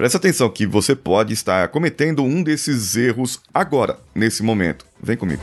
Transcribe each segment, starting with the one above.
Presta atenção que você pode estar cometendo um desses erros agora, nesse momento. Vem comigo.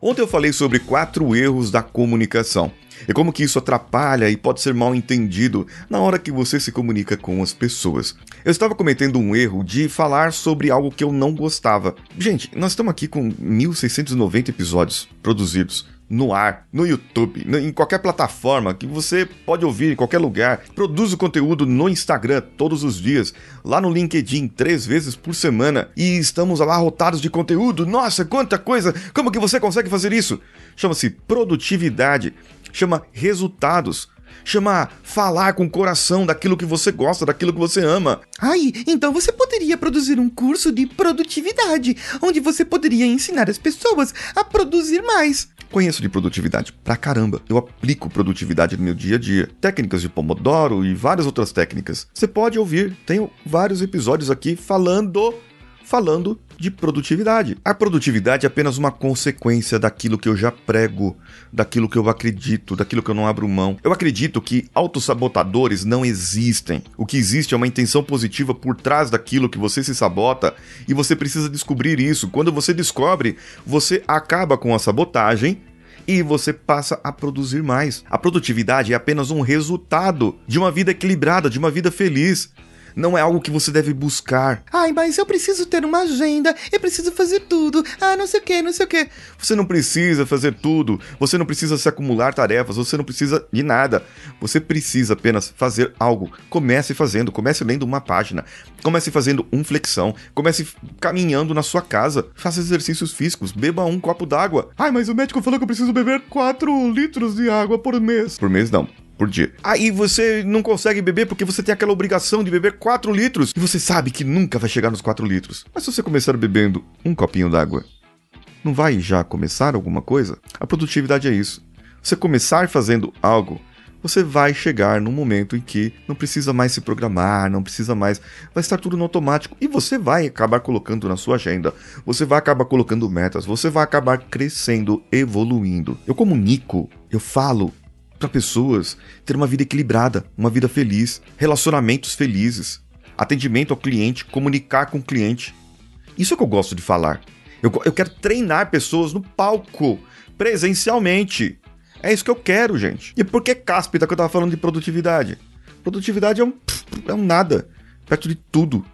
Ontem eu falei sobre quatro erros da comunicação e como que isso atrapalha e pode ser mal entendido na hora que você se comunica com as pessoas. Eu estava cometendo um erro de falar sobre algo que eu não gostava. Gente, nós estamos aqui com 1690 episódios produzidos no ar, no YouTube, em qualquer plataforma que você pode ouvir em qualquer lugar. Produzo conteúdo no Instagram todos os dias, lá no LinkedIn três vezes por semana e estamos abarrotados de conteúdo. Nossa, quanta coisa! Como que você consegue fazer isso? Chama-se produtividade, chama resultados chama falar com o coração daquilo que você gosta, daquilo que você ama. Ai, então você poderia produzir um curso de produtividade, onde você poderia ensinar as pessoas a produzir mais. Conheço de produtividade pra caramba. Eu aplico produtividade no meu dia a dia. Técnicas de Pomodoro e várias outras técnicas. Você pode ouvir. Tenho vários episódios aqui falando falando de produtividade. A produtividade é apenas uma consequência daquilo que eu já prego, daquilo que eu acredito, daquilo que eu não abro mão. Eu acredito que autossabotadores não existem. O que existe é uma intenção positiva por trás daquilo que você se sabota e você precisa descobrir isso. Quando você descobre, você acaba com a sabotagem e você passa a produzir mais. A produtividade é apenas um resultado de uma vida equilibrada, de uma vida feliz não é algo que você deve buscar. Ai, mas eu preciso ter uma agenda, eu preciso fazer tudo. Ah, não sei o que, não sei o que. Você não precisa fazer tudo, você não precisa se acumular tarefas, você não precisa de nada. Você precisa apenas fazer algo. Comece fazendo, comece lendo uma página, comece fazendo um flexão, comece caminhando na sua casa, faça exercícios físicos, beba um copo d'água. Ai, mas o médico falou que eu preciso beber 4 litros de água por mês. Por mês não por dia. Aí você não consegue beber porque você tem aquela obrigação de beber 4 litros e você sabe que nunca vai chegar nos 4 litros. Mas se você começar bebendo um copinho d'água, não vai já começar alguma coisa? A produtividade é isso. Você começar fazendo algo, você vai chegar num momento em que não precisa mais se programar, não precisa mais. Vai estar tudo no automático e você vai acabar colocando na sua agenda, você vai acabar colocando metas, você vai acabar crescendo, evoluindo. Eu comunico, eu falo, para pessoas ter uma vida equilibrada, uma vida feliz, relacionamentos felizes, atendimento ao cliente, comunicar com o cliente. Isso é que eu gosto de falar. Eu, eu quero treinar pessoas no palco, presencialmente. É isso que eu quero, gente. E por que cáspita que eu tava falando de produtividade? Produtividade é um, é um nada, perto de tudo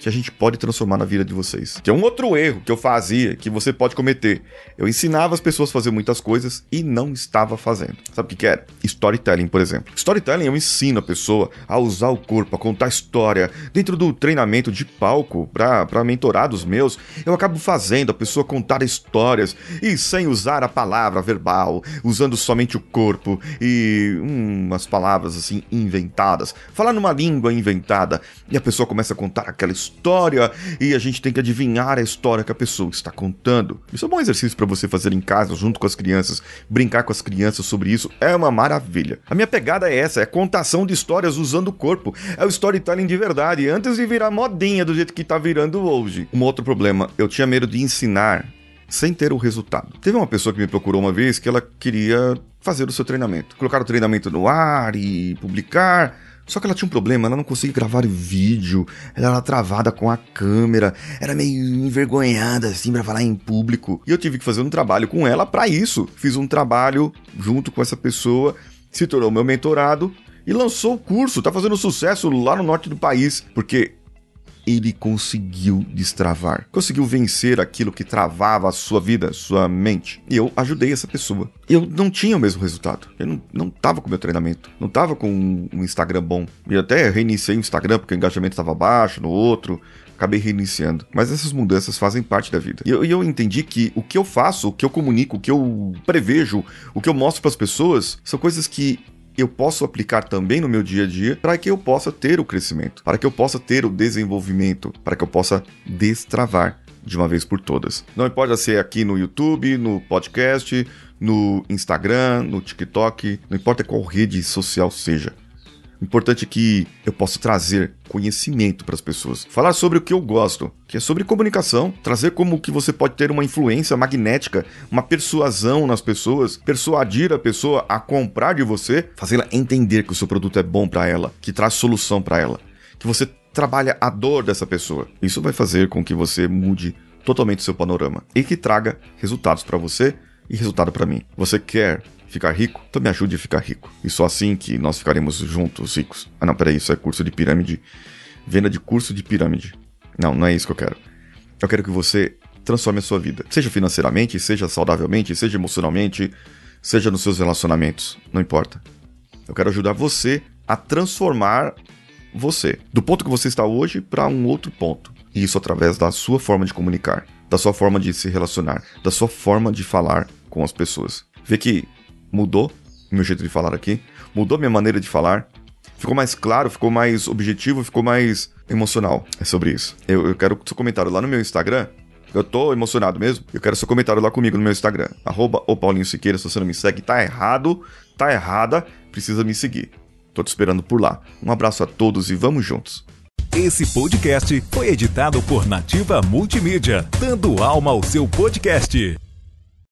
que a gente pode transformar na vida de vocês. Que é um outro erro que eu fazia, que você pode cometer. Eu ensinava as pessoas a fazer muitas coisas e não estava fazendo. Sabe o que, que era? Storytelling, por exemplo. Storytelling eu ensino a pessoa a usar o corpo, a contar história. Dentro do treinamento de palco para mentorados meus, eu acabo fazendo a pessoa contar histórias e sem usar a palavra verbal, usando somente o corpo e hum, umas palavras assim inventadas. Falar numa língua inventada e a pessoa começa a contar aquela história história e a gente tem que adivinhar a história que a pessoa está contando. Isso é um bom exercício para você fazer em casa, junto com as crianças, brincar com as crianças sobre isso, é uma maravilha. A minha pegada é essa, é contação de histórias usando o corpo, é o storytelling de verdade, antes de virar modinha do jeito que tá virando hoje. Um outro problema, eu tinha medo de ensinar sem ter o resultado. Teve uma pessoa que me procurou uma vez que ela queria fazer o seu treinamento, colocar o treinamento no ar e publicar só que ela tinha um problema, ela não conseguia gravar vídeo, ela era travada com a câmera, era meio envergonhada assim para falar em público. E eu tive que fazer um trabalho com ela para isso. Fiz um trabalho junto com essa pessoa, se tornou meu mentorado e lançou o curso, tá fazendo sucesso lá no norte do país, porque ele conseguiu destravar. Conseguiu vencer aquilo que travava a sua vida, sua mente. E eu ajudei essa pessoa. Eu não tinha o mesmo resultado. Eu não, não tava com meu treinamento. Não tava com um Instagram bom. E até reiniciei o Instagram porque o engajamento estava baixo, no outro acabei reiniciando. Mas essas mudanças fazem parte da vida. E eu, eu, entendi que o que eu faço, o que eu comunico, o que eu prevejo, o que eu mostro para as pessoas, são coisas que eu posso aplicar também no meu dia a dia para que eu possa ter o crescimento, para que eu possa ter o desenvolvimento, para que eu possa destravar de uma vez por todas. Não importa ser aqui no YouTube, no podcast, no Instagram, no TikTok, não importa qual rede social seja. Importante que eu possa trazer conhecimento para as pessoas. Falar sobre o que eu gosto, que é sobre comunicação. Trazer como que você pode ter uma influência magnética, uma persuasão nas pessoas, persuadir a pessoa a comprar de você, fazê-la entender que o seu produto é bom para ela, que traz solução para ela, que você trabalha a dor dessa pessoa. Isso vai fazer com que você mude totalmente seu panorama e que traga resultados para você e resultado para mim. Você quer ficar rico? Então me ajude a ficar rico. E só assim que nós ficaremos juntos ricos. Ah não, peraí, isso é curso de pirâmide. Venda de curso de pirâmide. Não, não é isso que eu quero. Eu quero que você transforme a sua vida. Seja financeiramente, seja saudavelmente, seja emocionalmente, seja nos seus relacionamentos. Não importa. Eu quero ajudar você a transformar você do ponto que você está hoje para um outro ponto. E isso através da sua forma de comunicar, da sua forma de se relacionar, da sua forma de falar com as pessoas. Vê que mudou meu jeito de falar aqui, mudou minha maneira de falar, ficou mais claro, ficou mais objetivo, ficou mais emocional. É sobre isso. Eu, eu quero seu comentário lá no meu Instagram. Eu tô emocionado mesmo. Eu quero seu comentário lá comigo no meu Instagram. Arroba o Paulinho Siqueira. Se você não me segue, tá errado, tá errada, precisa me seguir. Tô te esperando por lá. Um abraço a todos e vamos juntos. Esse podcast foi editado por Nativa Multimídia, dando alma ao seu podcast.